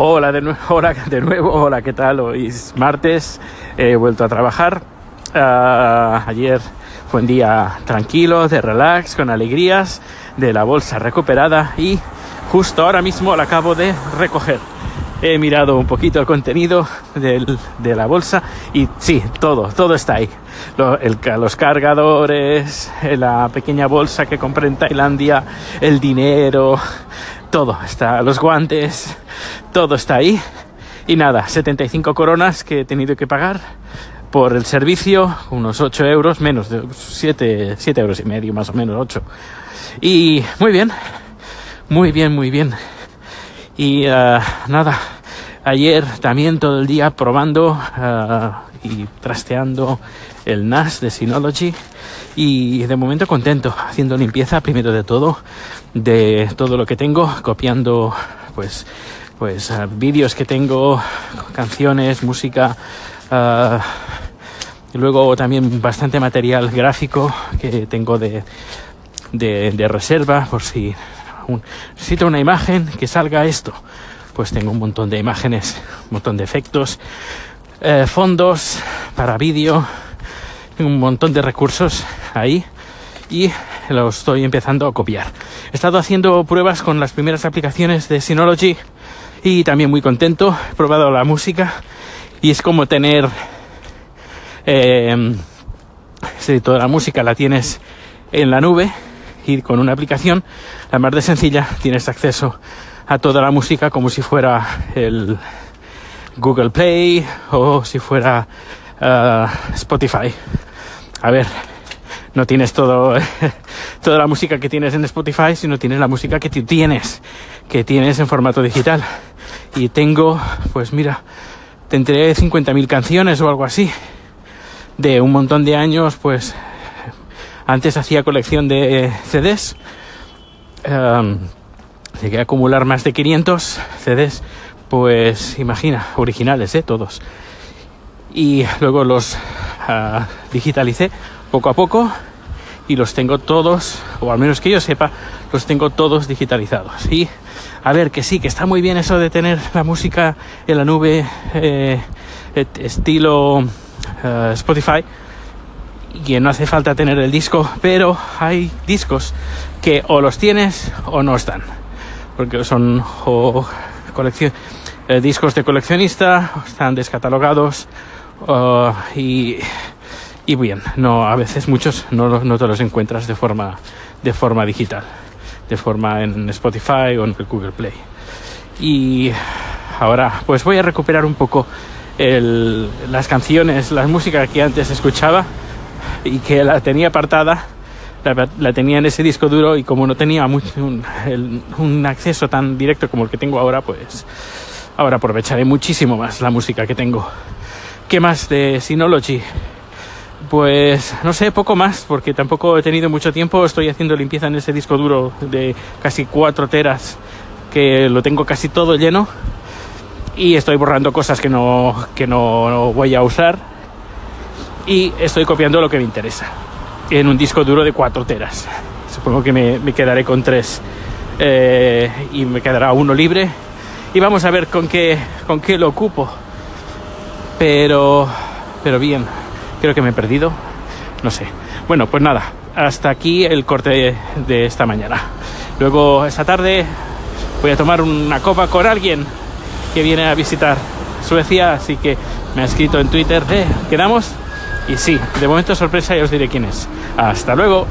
Hola de, nuevo, hola de nuevo, hola, ¿qué tal? Hoy es martes, he vuelto a trabajar. Uh, ayer fue un día tranquilo, de relax, con alegrías, de la bolsa recuperada y justo ahora mismo la acabo de recoger. He mirado un poquito el contenido de la bolsa y sí, todo, todo está ahí. Los cargadores, la pequeña bolsa que compré en Tailandia, el dinero, todo está, los guantes, todo está ahí. Y nada, 75 coronas que he tenido que pagar por el servicio, unos 8 euros, menos de 7, 7 euros y medio, más o menos 8. Y muy bien, muy bien, muy bien. Y uh, nada, ayer también todo el día probando uh, y trasteando el NAS de Synology. Y de momento contento haciendo limpieza primero de todo de todo lo que tengo copiando pues pues uh, vídeos que tengo canciones música y luego también bastante material gráfico que tengo de, de, de reserva por si un, necesito una imagen que salga esto pues tengo un montón de imágenes un montón de efectos eh, fondos para vídeo un montón de recursos ahí y lo estoy empezando a copiar. He estado haciendo pruebas con las primeras aplicaciones de Synology y también muy contento. He probado la música y es como tener eh, si toda la música la tienes en la nube y con una aplicación, la más de sencilla, tienes acceso a toda la música como si fuera el Google Play o si fuera uh, Spotify. A ver, no tienes todo, toda la música que tienes en Spotify, sino tienes la música que tienes, que tienes en formato digital. Y tengo, pues mira, tendré 50.000 canciones o algo así, de un montón de años, pues antes hacía colección de CDs, um, llegué a acumular más de 500 CDs, pues imagina, originales, ¿eh? todos. Y luego los uh, digitalicé poco a poco y los tengo todos, o al menos que yo sepa, los tengo todos digitalizados. Y a ver, que sí, que está muy bien eso de tener la música en la nube eh, estilo uh, Spotify, y que no hace falta tener el disco, pero hay discos que o los tienes o no están, porque son o eh, discos de coleccionista, están descatalogados uh, y y bien, no, a veces muchos no, no te los encuentras de forma, de forma digital, de forma en Spotify o en Google Play. Y ahora pues voy a recuperar un poco las canciones, la música que antes escuchaba y que la tenía apartada, la, la tenía en ese disco duro y como no tenía mucho, un, el, un acceso tan directo como el que tengo ahora, pues ahora aprovecharé muchísimo más la música que tengo. ¿Qué más de Synology? Pues no sé, poco más, porque tampoco he tenido mucho tiempo. Estoy haciendo limpieza en ese disco duro de casi 4 teras, que lo tengo casi todo lleno. Y estoy borrando cosas que no, que no voy a usar. Y estoy copiando lo que me interesa. En un disco duro de 4 teras. Supongo que me, quedaré con 3. Eh, y me quedará uno libre. Y vamos a ver con qué, con qué lo ocupo. Pero, pero bien creo que me he perdido, no sé. Bueno, pues nada, hasta aquí el corte de esta mañana. Luego esta tarde voy a tomar una copa con alguien que viene a visitar Suecia, así que me ha escrito en Twitter, eh, ¿quedamos? Y sí, de momento sorpresa ya os diré quién es. Hasta luego.